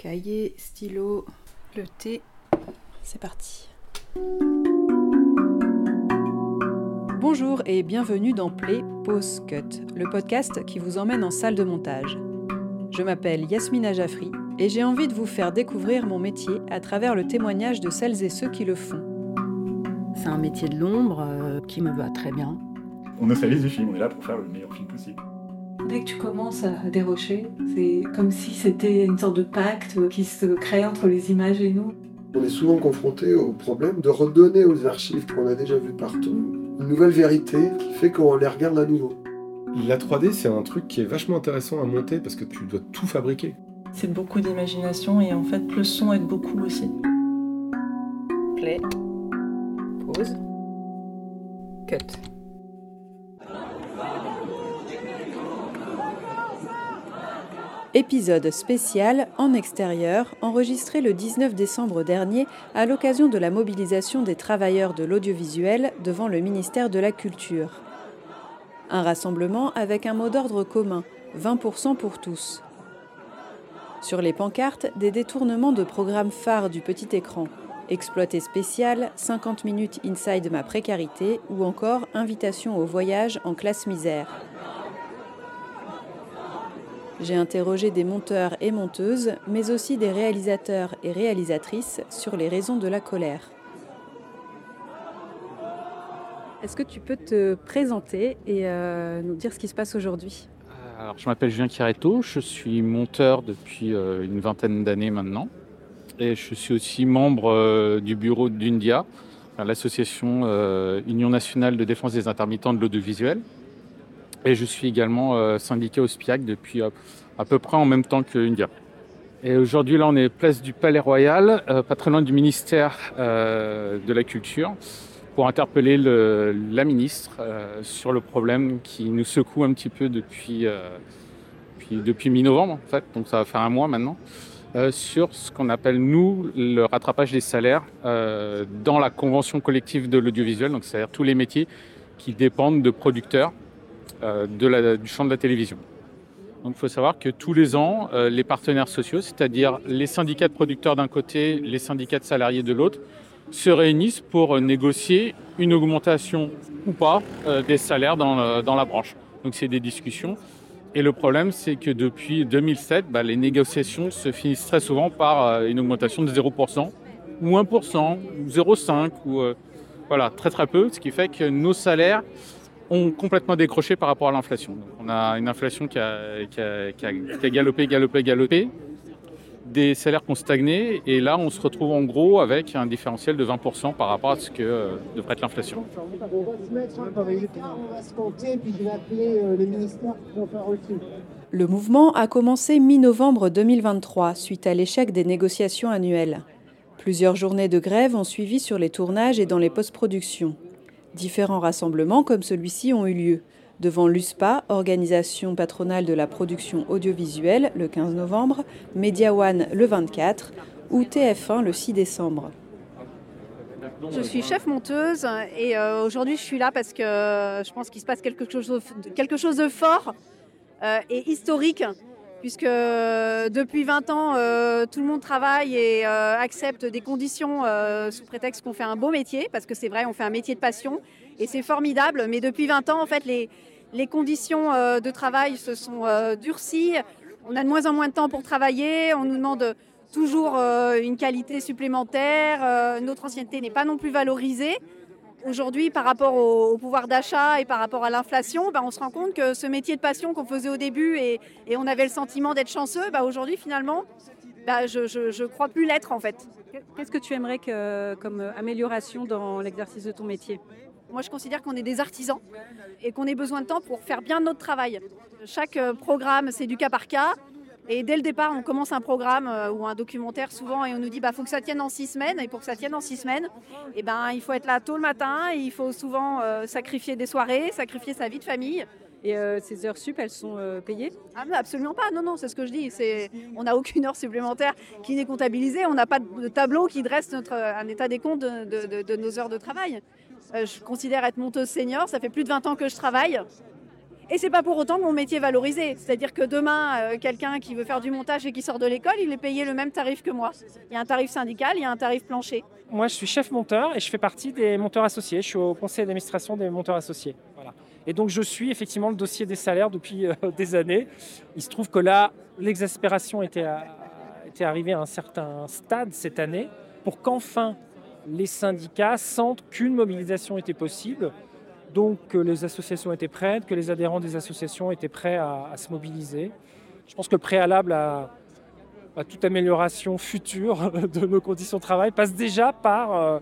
Cahier, stylo, le thé. C'est parti. Bonjour et bienvenue dans Play Pause Cut, le podcast qui vous emmène en salle de montage. Je m'appelle Yasmina Jaffri et j'ai envie de vous faire découvrir mon métier à travers le témoignage de celles et ceux qui le font. C'est un métier de l'ombre euh, qui me va très bien. On neutralise du film, on est là pour faire le meilleur film possible. Dès que tu commences à dérocher, c'est comme si c'était une sorte de pacte qui se crée entre les images et nous. On est souvent confronté au problème de redonner aux archives qu'on a déjà vues partout une nouvelle vérité qui fait qu'on les regarde à nouveau. La 3D, c'est un truc qui est vachement intéressant à monter parce que tu dois tout fabriquer. C'est beaucoup d'imagination et en fait, le son aide beaucoup aussi. Play. Pause. Cut. Épisode spécial en extérieur, enregistré le 19 décembre dernier à l'occasion de la mobilisation des travailleurs de l'audiovisuel devant le ministère de la Culture. Un rassemblement avec un mot d'ordre commun, 20% pour tous. Sur les pancartes, des détournements de programmes phares du petit écran. Exploité spécial, 50 minutes inside ma précarité ou encore invitation au voyage en classe misère. J'ai interrogé des monteurs et monteuses, mais aussi des réalisateurs et réalisatrices sur les raisons de la colère. Est-ce que tu peux te présenter et euh, nous dire ce qui se passe aujourd'hui? Alors, je m'appelle Julien Chiaretto, je suis monteur depuis euh, une vingtaine d'années maintenant. Et je suis aussi membre euh, du bureau d'UNDIA, l'association Union nationale de défense des intermittents de l'audiovisuel. Et je suis également syndiqué au SPIAC depuis à peu près en même temps que India. Et aujourd'hui, là, on est place du Palais Royal, pas très loin du ministère de la Culture, pour interpeller le, la ministre sur le problème qui nous secoue un petit peu depuis, depuis, depuis mi-novembre, en fait, donc ça va faire un mois maintenant. Euh, sur ce qu'on appelle, nous, le rattrapage des salaires euh, dans la convention collective de l'audiovisuel, donc c'est-à-dire tous les métiers qui dépendent de producteurs euh, la, du champ de la télévision. Donc il faut savoir que tous les ans, les partenaires sociaux, c'est-à-dire les syndicats de producteurs d'un côté, les syndicats de salariés de l'autre, se réunissent pour négocier une augmentation ou pas des salaires dans, dans la branche. Donc c'est des discussions et le problème, c'est que depuis 2007, bah, les négociations se finissent très souvent par euh, une augmentation de 0%, ou 1%, ou 0,5%, ou euh, voilà, très très peu, ce qui fait que nos salaires ont complètement décroché par rapport à l'inflation. On a une inflation qui a, galopé, galopé, galopé, des salaires qui ont stagné, et là on se retrouve en gros avec un différentiel de 20% par rapport à ce que euh, devrait être l'inflation. Le mouvement a commencé mi-novembre 2023 suite à l'échec des négociations annuelles. Plusieurs journées de grève ont suivi sur les tournages et dans les post-productions. Différents rassemblements comme celui-ci ont eu lieu devant l'USPA, organisation patronale de la production audiovisuelle, le 15 novembre, Media One le 24 ou TF1 le 6 décembre. Je suis chef monteuse et euh, aujourd'hui je suis là parce que euh, je pense qu'il se passe quelque chose de, quelque chose de fort euh, et historique puisque euh, depuis 20 ans euh, tout le monde travaille et accepte des conditions sous prétexte qu'on fait un beau métier parce que c'est vrai on fait un métier de passion et c'est formidable. Mais depuis 20 ans en fait les conditions de travail se sont durcies. On a de moins en moins de temps pour travailler. On nous demande toujours une qualité supplémentaire. Notre ancienneté n'est pas non plus valorisée Aujourd'hui, par rapport au, au pouvoir d'achat et par rapport à l'inflation, bah, on se rend compte que ce métier de passion qu'on faisait au début et, et, on avait le sentiment d'être chanceux, bah, aujourd'hui finalement, bah, je ne crois plus l'être en fait. Qu'est-ce que tu aimerais que, comme amélioration dans l'exercice de ton métier? Moi je considère qu'on est des artisans et qu'on ait besoin de temps pour faire bien notre travail. Chaque programme c'est du cas par cas. Et dès le départ, on commence un programme euh, ou un documentaire souvent et on nous dit bah faut que ça tienne en six semaines. Et pour que ça tienne en six semaines, et ben il faut être là tôt le matin. Et il faut souvent euh, sacrifier des soirées, sacrifier sa vie de famille. Et euh, ces heures sup, elles sont euh, payées? Ah, Absolument pas. Non, non, c'est ce que je dis. On n'a aucune heure supplémentaire qui n'est comptabilisée. On n'a pas de tableau qui dresse notre, un état des comptes de, de, de, de nos heures de travail. Euh, je considère être monteuse senior. Ça fait plus de 20 ans que je travaille. Et c'est pas pour autant que mon métier est valorisé. C'est-à-dire que demain, euh, quelqu'un qui veut faire du montage et qui sort de l'école, il est payé le même tarif que moi. Il y a un tarif syndical, il y a un tarif plancher. Moi, je suis chef monteur et je fais partie des monteurs associés. Je suis au conseil d'administration des monteurs associés. Voilà. Et donc, je suis effectivement le dossier des salaires depuis euh, des années. Il se trouve que là, l'exaspération était, était arrivée à un certain stade cette année pour qu'enfin les syndicats sentent qu'une mobilisation était possible donc que les associations étaient prêtes, que les adhérents des associations étaient prêts à, se mobiliser. Je pense que le préalable à, toute amélioration future de nos conditions de travail passe déjà par euh,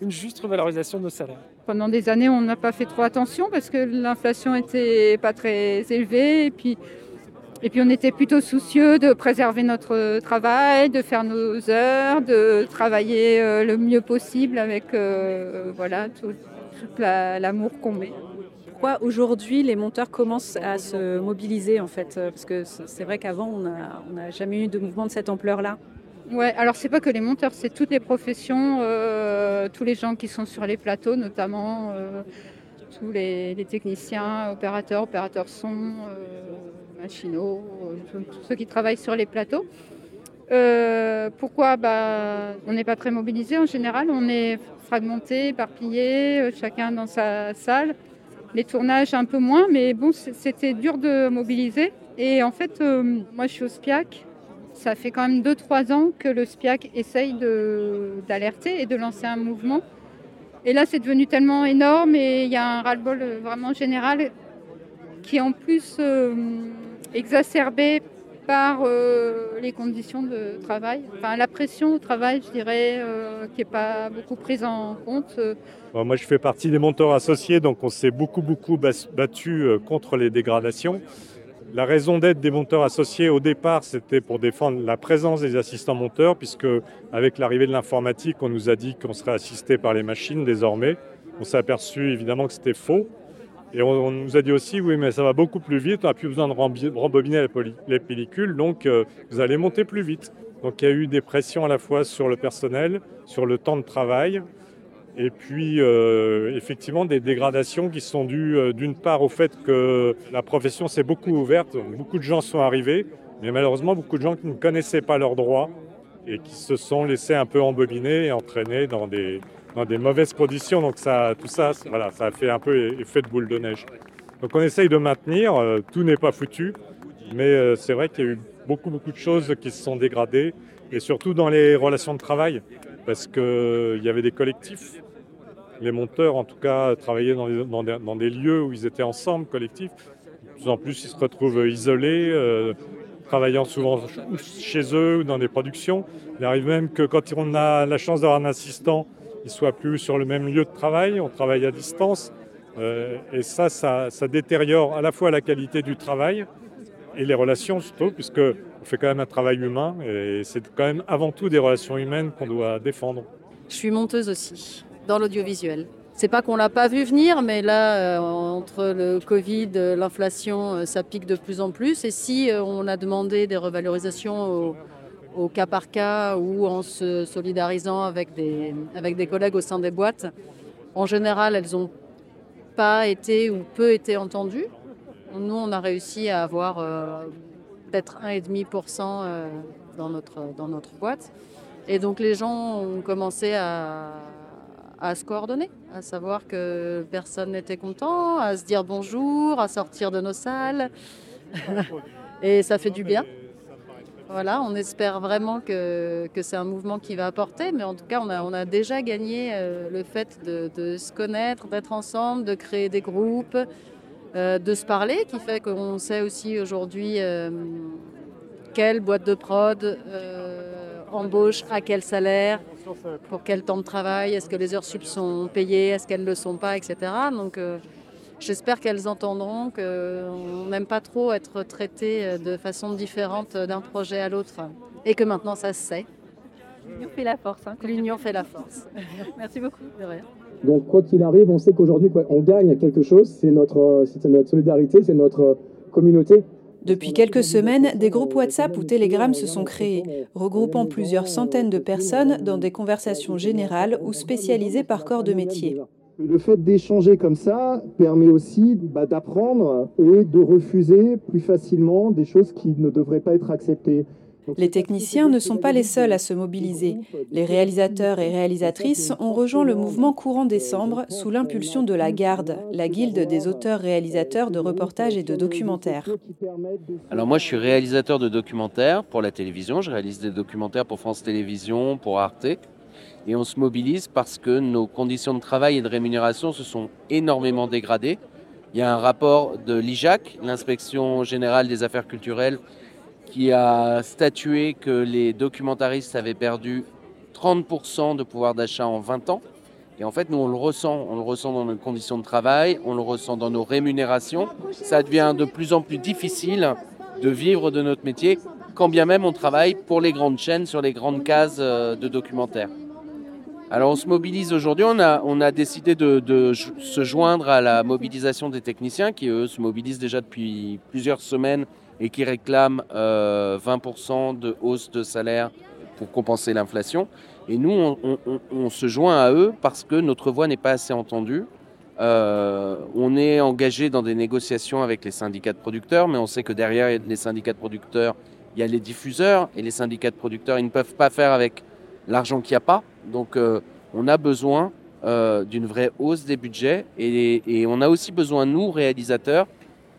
une juste revalorisation de nos salaires. Pendant des années, on n'a pas fait trop attention parce que l'inflation n'était pas très élevée et puis, et puis on était plutôt soucieux de préserver notre travail, de faire nos heures, de travailler euh, le mieux possible avec euh, voilà, tout, l'amour qu'on met. Pourquoi aujourd'hui les monteurs commencent à se mobiliser en fait? Parce que c'est vrai qu'avant on n'a jamais eu de mouvement de cette ampleur-là. Ouais, alors c'est pas que les monteurs, c'est toutes les professions, euh, tous les gens qui sont sur les plateaux notamment, euh, tous les, techniciens, opérateurs, opérateurs son, euh, machinaux, tous ceux qui travaillent sur les plateaux. pourquoi? Bah, On n'est pas très mobilisé en général, on est fragmentés, éparpillés, euh, chacun dans sa salle. Les tournages un peu moins, mais bon, c'était dur de mobiliser. Et en fait, euh, moi je suis au SPIAC. Ça fait quand même 2-3 ans que le SPIAC essaye d'alerter et de lancer un mouvement. Et là, c'est devenu tellement énorme et il y a un ras-le-bol euh, vraiment général qui est en plus exacerbé par euh, les conditions de travail. Enfin, la pression au travail, je dirais, euh, qui n'est pas beaucoup prise en compte. Euh. moi, je fais partie des monteurs associés, donc on s'est beaucoup, beaucoup battu contre les dégradations. La raison d'être des monteurs associés au départ, c'était pour défendre la présence des assistants monteurs, puisque avec l'arrivée de l'informatique, on nous a dit qu'on serait assisté par les machines désormais. On s'est aperçu évidemment que c'était faux. Et on, nous a dit aussi, oui, mais ça va beaucoup plus vite, on n'a plus besoin de rembobiner les pellicules, donc euh, vous allez monter plus vite. Donc il y a eu des pressions à la fois sur le personnel, sur le temps de travail, et puis euh, effectivement des dégradations qui sont dues euh, d'une part au fait que la profession s'est beaucoup ouverte, beaucoup de gens sont arrivés, mais malheureusement beaucoup de gens qui ne connaissaient pas leurs droits et qui se sont laissés un peu embobiner et entraîner dans des, des mauvaises conditions. Donc ça, tout ça, voilà, ça a fait un peu effet de boule de neige. Donc on essaye de maintenir, euh, tout n'est pas foutu, mais euh, c'est vrai qu'il y a eu beaucoup, beaucoup de choses qui se sont dégradées, et surtout dans les relations de travail, parce qu'il euh, y avait des collectifs. Les monteurs, en tout cas, travaillaient dans, dans, des, lieux où ils étaient ensemble, collectifs. De plus en plus, ils se retrouvent isolés, travaillant souvent chez eux ou dans des productions. Il arrive même que quand on a la chance d'avoir un assistant ne soit plus sur le même lieu de travail, on travaille à distance. Euh, et ça, ça, détériore à la fois la qualité du travail et les relations surtout, puisque on fait quand même un travail humain et c'est quand même avant tout des relations humaines qu'on doit défendre. Je suis monteuse aussi, dans l'audiovisuel. C'est pas qu'on l'a pas vu venir, mais là, euh, entre le Covid, l'inflation, euh, ça pique de plus en plus. Et si on a demandé des revalorisations aux au cas par cas ou en se solidarisant avec des, avec des collègues au sein des boîtes. En général, elles n'ont pas été ou peu été entendues. Nous, on a réussi à avoir euh, peut-être 1,5% euh, dans, notre, dans notre boîte. Et donc les gens ont commencé à, à se coordonner, à savoir que personne n'était content, à se dire bonjour, à sortir de nos salles. Et ça fait du bien. Voilà, on espère vraiment que, c'est un mouvement qui va apporter, mais en tout cas, on a, on a déjà gagné euh, le fait de, se connaître, d'être ensemble, de créer des groupes, euh, de se parler, qui fait qu'on sait aussi aujourd'hui euh, quelle boîte de prod embauche à quel salaire, pour quel temps de travail, est-ce que les heures sup sont payées, est-ce qu'elles ne le sont pas, etc. Donc, J'espère qu'elles entendront qu'on n'aime pas trop être traité de façon différente d'un projet à l'autre et que maintenant ça se sait. L'union fait la force. Hein. L'union fait la force. Merci beaucoup. Donc quoi qu'il arrive, on sait qu'aujourd'hui on gagne quelque chose, c'est notre, notre solidarité, c'est notre communauté. Depuis quelques semaines, des groupes WhatsApp ou Telegram se sont créés, regroupant plusieurs centaines de personnes dans des conversations générales ou spécialisées par corps de métier. Le fait d'échanger comme ça permet aussi bah, d'apprendre et de refuser plus facilement des choses qui ne devraient pas être acceptées. Les techniciens ne sont pas les seuls à se mobiliser. Les réalisateurs et réalisatrices ont rejoint le mouvement Courant Décembre sous l'impulsion de la Garde, la guilde des auteurs-réalisateurs de reportages et de documentaires. Alors moi je suis réalisateur de documentaires pour la télévision, je réalise des documentaires pour France Télévisions, pour Arte. Et on se mobilise parce que nos conditions de travail et de rémunération se sont énormément dégradées. Il y a un rapport de l'IJAC, l'inspection générale des affaires culturelles, qui a statué que les documentaristes avaient perdu 30% de pouvoir d'achat en 20 ans. Et en fait, nous, on le ressent. On le ressent dans nos conditions de travail, on le ressent dans nos rémunérations. Ça devient de plus en plus difficile de vivre de notre métier, quand bien même on travaille pour les grandes chaînes sur les grandes cases euh, de documentaires. Alors on se mobilise aujourd'hui, on a, décidé de, de, se joindre à la mobilisation des techniciens qui, eux, se mobilisent déjà depuis plusieurs semaines et qui réclament 20% euh, de hausse de salaire pour compenser l'inflation. Et nous, on, se joint à eux parce que notre voix n'est pas assez entendue. Euh, on est engagé dans des négociations avec les syndicats de producteurs, mais on sait que derrière les syndicats de producteurs, il y a les diffuseurs, et les syndicats de producteurs, ils ne peuvent pas faire avec l'argent qu'il n'y a pas. Donc euh, on a besoin d'une vraie hausse des budgets, et, on a aussi besoin, nous, réalisateurs,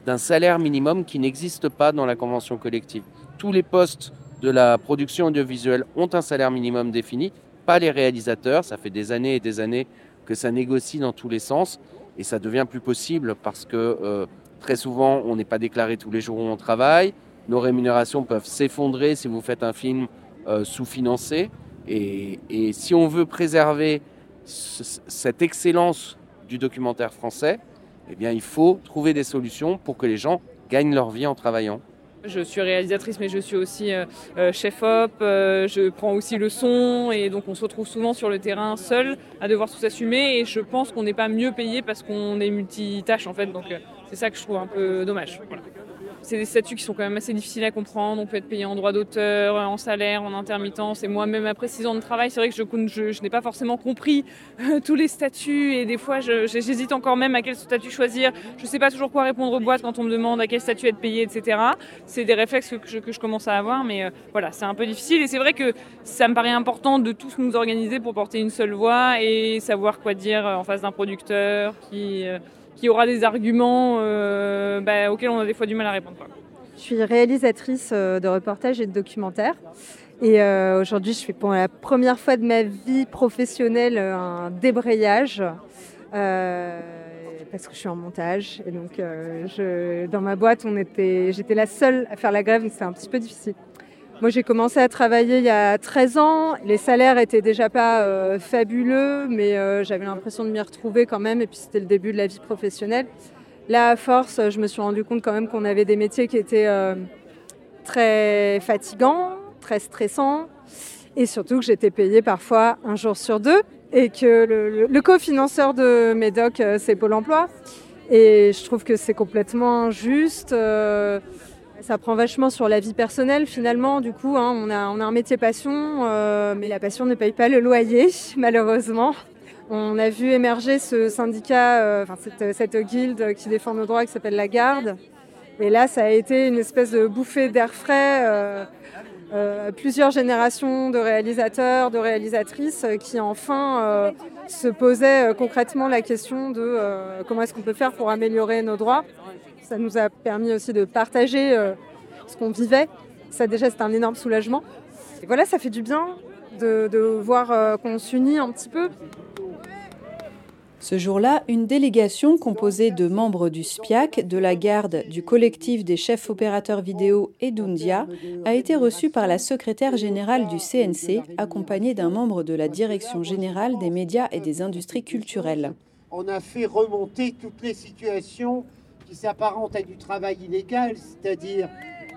d'un salaire minimum qui n'existe pas dans la convention collective. Tous les postes de la production audiovisuelle ont un salaire minimum défini, pas les réalisateurs. Ça fait des années et des années que ça négocie dans tous les sens et ça devient plus possible parce que euh, très souvent on n'est pas déclaré tous les jours où on travaille. Nos rémunérations peuvent s'effondrer si vous faites un film euh, sous-financé. Et, si on veut préserver cette excellence du documentaire français, eh bien, il faut trouver des solutions pour que les gens gagnent leur vie en travaillant. Je suis réalisatrice, mais je suis aussi euh, euh, chef-op. Euh, je prends aussi le son, et donc on se retrouve souvent sur le terrain seul à devoir tout assumer. Et je pense qu'on n'est pas mieux payé parce qu'on est multitâche en fait. Donc c'est ça que je trouve un peu dommage. C'est des statuts qui sont quand même assez difficiles à comprendre. On peut être payé en droit d'auteur, en salaire, en intermittence. Et moi-même, après six ans de travail, c'est vrai que je, n'ai pas forcément compris euh, tous les statuts. Et des fois, j'hésite encore même à quel statut choisir. Je ne sais pas toujours quoi répondre aux boîtes quand on me demande à quel statut être payé, etc. C'est des réflexes que je, commence à avoir. Mais euh, voilà, c'est un peu difficile. Et c'est vrai que ça me paraît important de tous nous organiser pour porter une seule voix et savoir quoi dire en face d'un producteur qui... Euh, qui aura des arguments euh, bah, auxquels on a des fois du mal à répondre. Je suis réalisatrice euh, de reportages et de documentaires. Et euh, aujourd'hui, je fais pour la première fois de ma vie professionnelle un débrayage. parce que je suis en montage. Et donc, dans ma boîte, j'étais la seule à faire la grève, donc c'est un petit peu difficile. Moi, j'ai commencé à travailler il y a 13 ans. Les salaires étaient déjà pas euh, fabuleux, mais euh, j'avais l'impression de m'y retrouver quand même. Et puis, c'était le début de la vie professionnelle. Là, à force, je me suis rendu compte quand même qu'on avait des métiers qui étaient euh, très fatigants, très stressants, et surtout que j'étais payée parfois un jour sur deux, et que le, le cofinanceur de Médoc, c'est Pôle Emploi. Et je trouve que c'est complètement injuste. Ça prend vachement sur la vie personnelle finalement. Du coup, hein, on, a, un métier passion, euh, mais la passion ne paye pas le loyer, malheureusement. On a vu émerger ce syndicat, euh, enfin, cette, guilde qui défend nos droits qui s'appelle la Garde. Et là, ça a été une espèce de bouffée d'air frais. Euh plusieurs générations de réalisateurs, de réalisatrices qui enfin se posaient concrètement la question de comment est-ce qu'on peut faire pour améliorer nos droits. Ça nous a permis aussi de partager euh, ce qu'on vivait. Ça déjà, c'est un énorme soulagement. Et voilà, ça fait du bien de, voir euh, qu'on s'unit un petit peu. Ce jour-là, une délégation composée de membres du SPIAC, de la garde, du collectif des chefs opérateurs vidéo et d'Undia a été reçue par la secrétaire générale du CNC, accompagnée d'un membre de la direction générale des médias et des industries culturelles. On a fait remonter toutes les situations qui s'apparente à du travail illégal, c'est-à-dire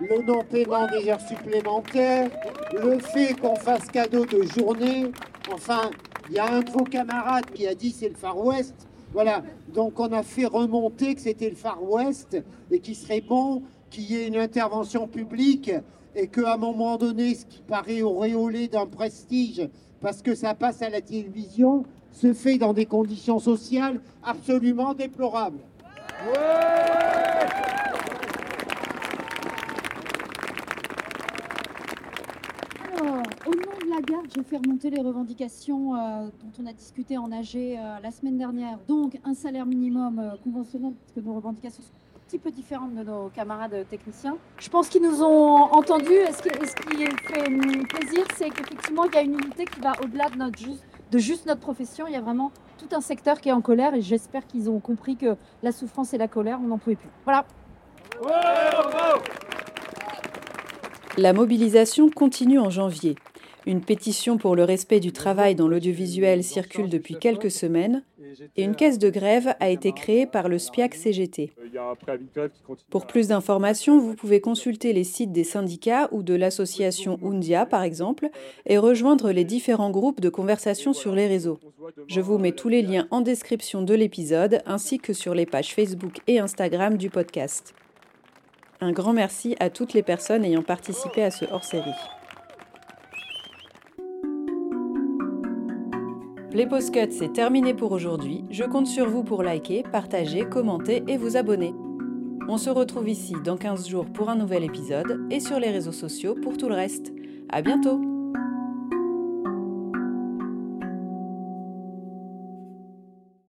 le non-paiement des heures supplémentaires, le fait qu'on fasse cadeau de journée. Enfin, il y a un de vos camarades qui a dit c'est le Far West. Voilà, donc on a fait remonter que c'était le Far West et qu'il serait bon qu'il y ait une intervention publique et qu'à un moment donné, ce qui paraît auréolé d'un prestige, parce que ça passe à la télévision, se fait dans des conditions sociales absolument déplorables. Au nom de la garde, je fais remonter les revendications euh, dont on a discuté en AG euh, la semaine dernière. Donc, un salaire minimum euh, conventionnel, parce que nos revendications sont un petit peu différentes de nos camarades techniciens. Je pense qu'ils nous ont entendus. Ce qui fait hum, plaisir, c'est qu'effectivement, il y a une unité qui va au-delà de, notre juste, de juste notre profession. Il y a vraiment tout un secteur qui est en colère et j'espère qu'ils ont compris que la souffrance et la colère, on n'en pouvait plus. Voilà. La mobilisation continue en janvier. Une pétition pour le respect du travail dans l'audiovisuel circule depuis quelques semaines et une caisse de grève a été créée par le SPIAC CGT. Pour plus d'informations, vous pouvez consulter les sites des syndicats ou de l'association Undia par exemple et rejoindre les différents groupes de conversation sur les réseaux. Je vous mets tous les liens en description de l'épisode ainsi que sur les pages Facebook et Instagram du podcast. Un grand merci à toutes les personnes ayant participé à ce hors-série. Les Postcuts, c'est terminé pour aujourd'hui. Je compte sur vous pour liker, partager, commenter et vous abonner. On se retrouve ici dans 15 jours pour un nouvel épisode et sur les réseaux sociaux pour tout le reste. À bientôt!